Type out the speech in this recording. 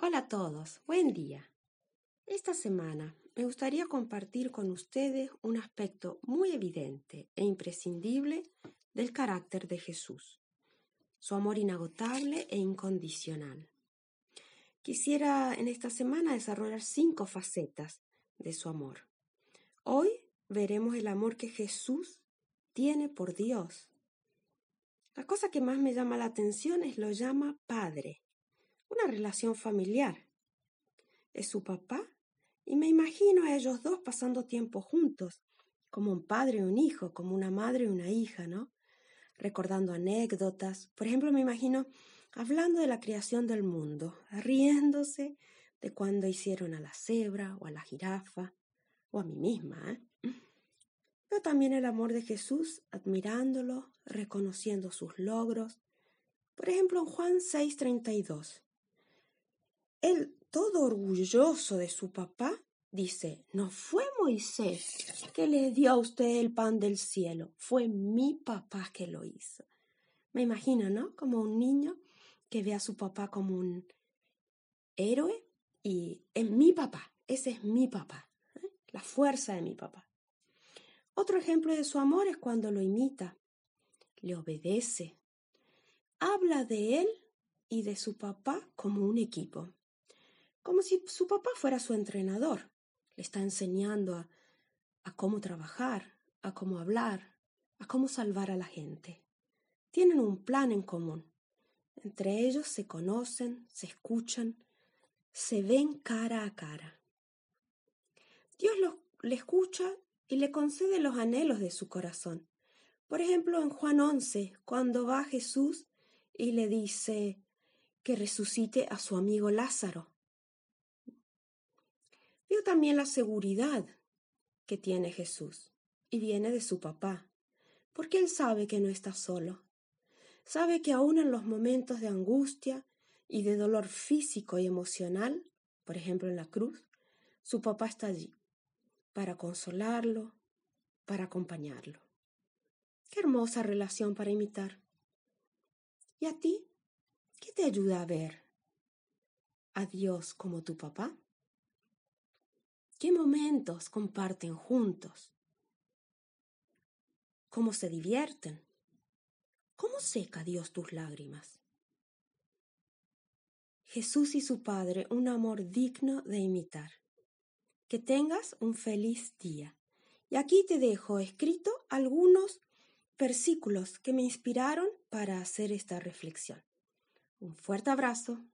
Hola a todos, buen día. Esta semana me gustaría compartir con ustedes un aspecto muy evidente e imprescindible del carácter de Jesús, su amor inagotable e incondicional. Quisiera en esta semana desarrollar cinco facetas de su amor. Hoy veremos el amor que Jesús tiene por Dios. La cosa que más me llama la atención es lo llama Padre una relación familiar. Es su papá y me imagino a ellos dos pasando tiempo juntos, como un padre y un hijo, como una madre y una hija, ¿no? Recordando anécdotas. Por ejemplo, me imagino hablando de la creación del mundo, riéndose de cuando hicieron a la cebra o a la jirafa o a mí misma. ¿eh? Veo también el amor de Jesús admirándolo, reconociendo sus logros. Por ejemplo, en Juan 6:32, él, todo orgulloso de su papá, dice, no fue Moisés que le dio a usted el pan del cielo, fue mi papá que lo hizo. Me imagino, ¿no? Como un niño que ve a su papá como un héroe y es mi papá, ese es mi papá, ¿eh? la fuerza de mi papá. Otro ejemplo de su amor es cuando lo imita, le obedece, habla de él y de su papá como un equipo como si su papá fuera su entrenador. Le está enseñando a, cómo trabajar, a cómo hablar, a cómo salvar a la gente. Tienen un plan en común. Entre ellos se conocen, se escuchan, se ven cara a cara. Dios le escucha y le concede los anhelos de su corazón. Por ejemplo, en Juan 11, cuando va Jesús y le dice que resucite a su amigo Lázaro. Vio también la seguridad que tiene Jesús y viene de su papá, porque él sabe que no está solo. Sabe que aún en los momentos de angustia y de dolor físico y emocional, por ejemplo en la cruz, su papá está allí para consolarlo, para acompañarlo. Qué hermosa relación para imitar. ¿Y a ti? ¿Qué te ayuda a ver a Dios como tu papá? ¿Qué momentos comparten juntos? ¿Cómo se divierten? ¿Cómo seca Dios tus lágrimas? Jesús y su Padre, un amor digno de imitar. Que tengas un feliz día. Y aquí te dejo escrito algunos versículos que me inspiraron para hacer esta reflexión. Un fuerte abrazo.